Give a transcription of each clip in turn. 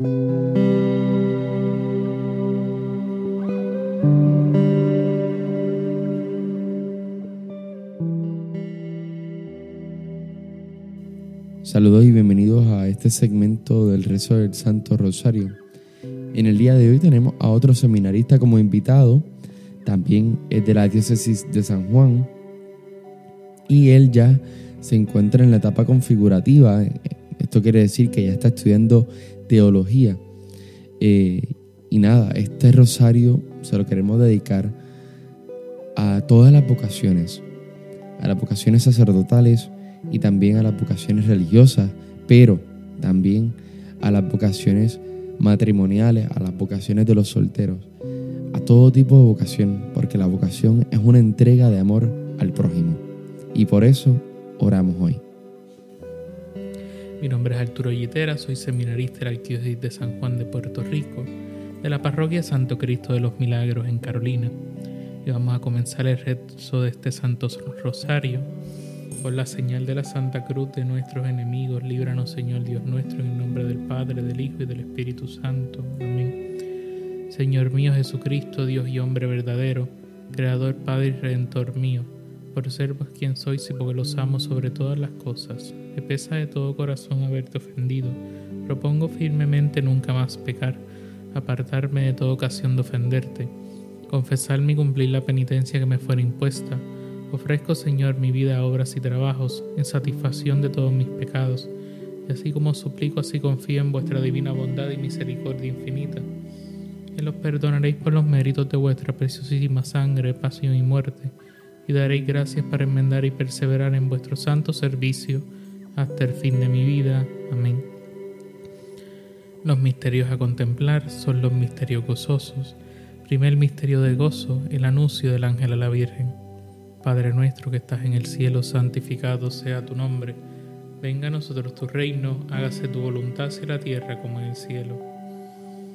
Saludos y bienvenidos a este segmento del rezo del Santo Rosario. En el día de hoy tenemos a otro seminarista como invitado, también es de la diócesis de San Juan, y él ya se encuentra en la etapa configurativa. Esto quiere decir que ya está estudiando teología. Eh, y nada, este rosario se lo queremos dedicar a todas las vocaciones, a las vocaciones sacerdotales, y también a las vocaciones religiosas, pero también a las vocaciones matrimoniales, a las vocaciones de los solteros, a todo tipo de vocación, porque la vocación es una entrega de amor al prójimo. Y por eso oramos hoy. Mi nombre es Arturo Yitera, soy seminarista de la Arquidiócesis de San Juan de Puerto Rico, de la parroquia Santo Cristo de los Milagros en Carolina. Y vamos a comenzar el rezo de este Santo Rosario por la señal de la Santa Cruz de nuestros enemigos, líbranos Señor Dios nuestro, en el nombre del Padre, del Hijo y del Espíritu Santo. Amén. Señor mío Jesucristo, Dios y hombre verdadero, Creador, Padre y Redentor mío, por ser vos quien sois y porque los amo sobre todas las cosas, me pesa de todo corazón haberte ofendido, propongo firmemente nunca más pecar, apartarme de toda ocasión de ofenderte, confesarme y cumplir la penitencia que me fuera impuesta, Ofrezco, Señor, mi vida, obras y trabajos en satisfacción de todos mis pecados, y así como suplico, así confío en vuestra divina bondad y misericordia infinita, que los perdonaréis por los méritos de vuestra preciosísima sangre, pasión y muerte, y daréis gracias para enmendar y perseverar en vuestro santo servicio hasta el fin de mi vida. Amén. Los misterios a contemplar son los misterios gozosos. Primer misterio de gozo, el anuncio del ángel a la Virgen. Padre nuestro que estás en el cielo, santificado sea tu nombre. Venga a nosotros tu reino, hágase tu voluntad en la tierra como en el cielo.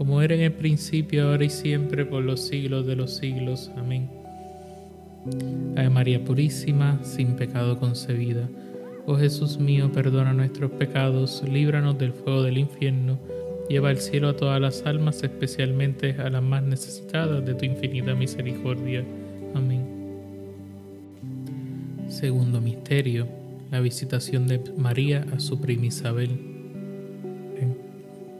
como era en el principio, ahora y siempre, por los siglos de los siglos. Amén. Ave María Purísima, sin pecado concebida. Oh Jesús mío, perdona nuestros pecados, líbranos del fuego del infierno, lleva al cielo a todas las almas, especialmente a las más necesitadas de tu infinita misericordia. Amén. Segundo misterio, la visitación de María a su prima Isabel.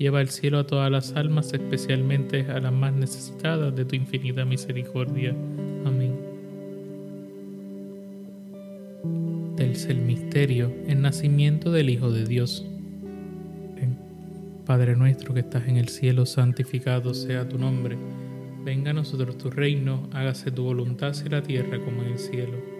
lleva al cielo a todas las almas, especialmente a las más necesitadas de tu infinita misericordia. Amén. Tercer misterio, el nacimiento del Hijo de Dios. Padre nuestro que estás en el cielo, santificado sea tu nombre. Venga a nosotros tu reino, hágase tu voluntad en la tierra como en el cielo.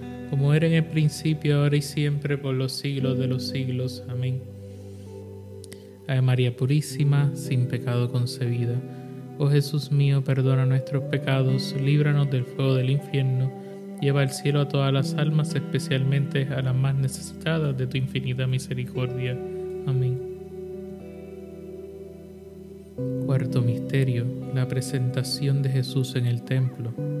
como era en el principio, ahora y siempre, por los siglos de los siglos. Amén. Ave María Purísima, sin pecado concebida. Oh Jesús mío, perdona nuestros pecados, líbranos del fuego del infierno, lleva al cielo a todas las almas, especialmente a las más necesitadas de tu infinita misericordia. Amén. Cuarto misterio, la presentación de Jesús en el templo.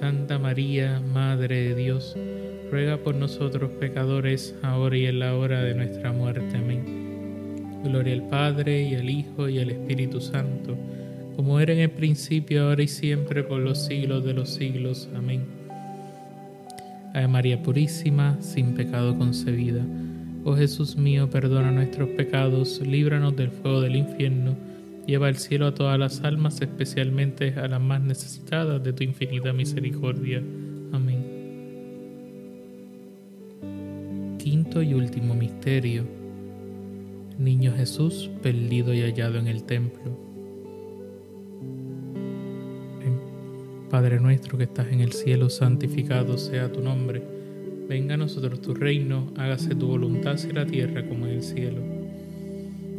Santa María, Madre de Dios, ruega por nosotros pecadores, ahora y en la hora de nuestra muerte. Amén. Gloria al Padre y al Hijo y al Espíritu Santo como era en el principio, ahora y siempre, por los siglos de los siglos. Amén. Ave María Purísima, sin pecado concebida. Oh Jesús mío, perdona nuestros pecados, líbranos del fuego del infierno, lleva al cielo a todas las almas, especialmente a las más necesitadas de tu infinita misericordia. Amén. Quinto y último misterio. Niño Jesús perdido y hallado en el templo. Padre nuestro que estás en el cielo, santificado sea tu nombre. Venga a nosotros tu reino, hágase tu voluntad en la tierra como en el cielo.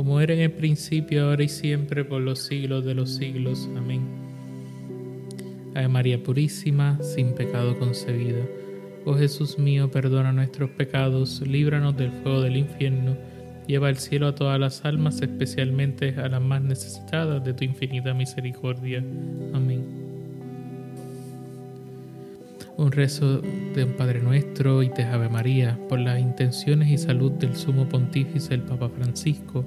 como era en el principio, ahora y siempre, por los siglos de los siglos. Amén. Ave María Purísima, sin pecado concebida Oh Jesús mío, perdona nuestros pecados, líbranos del fuego del infierno, lleva al cielo a todas las almas, especialmente a las más necesitadas de tu infinita misericordia. Amén. Un rezo de un Padre Nuestro y de Ave María por las intenciones y salud del Sumo Pontífice el Papa Francisco,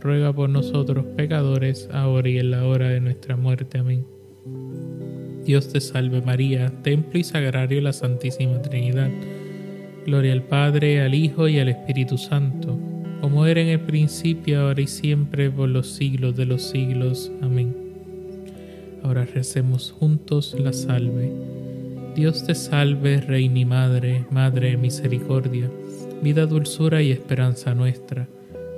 ruega por nosotros pecadores, ahora y en la hora de nuestra muerte. Amén. Dios te salve María, templo y sagrario de la Santísima Trinidad. Gloria al Padre, al Hijo y al Espíritu Santo como era en el principio, ahora y siempre, por los siglos de los siglos. Amén. Ahora recemos juntos la salve. Dios te salve, Reina y Madre, Madre de misericordia, vida, dulzura y esperanza nuestra.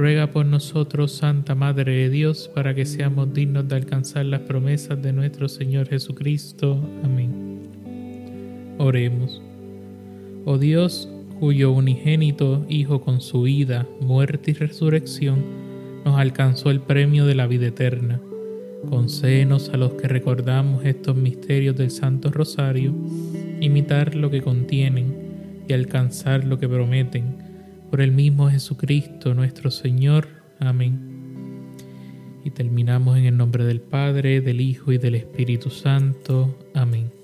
Ruega por nosotros, Santa Madre de Dios, para que seamos dignos de alcanzar las promesas de nuestro Señor Jesucristo. Amén. Oremos. Oh Dios, cuyo unigénito Hijo con su vida, muerte y resurrección nos alcanzó el premio de la vida eterna. Concédenos a los que recordamos estos misterios del Santo Rosario, imitar lo que contienen y alcanzar lo que prometen. Por el mismo Jesucristo nuestro Señor. Amén. Y terminamos en el nombre del Padre, del Hijo y del Espíritu Santo. Amén.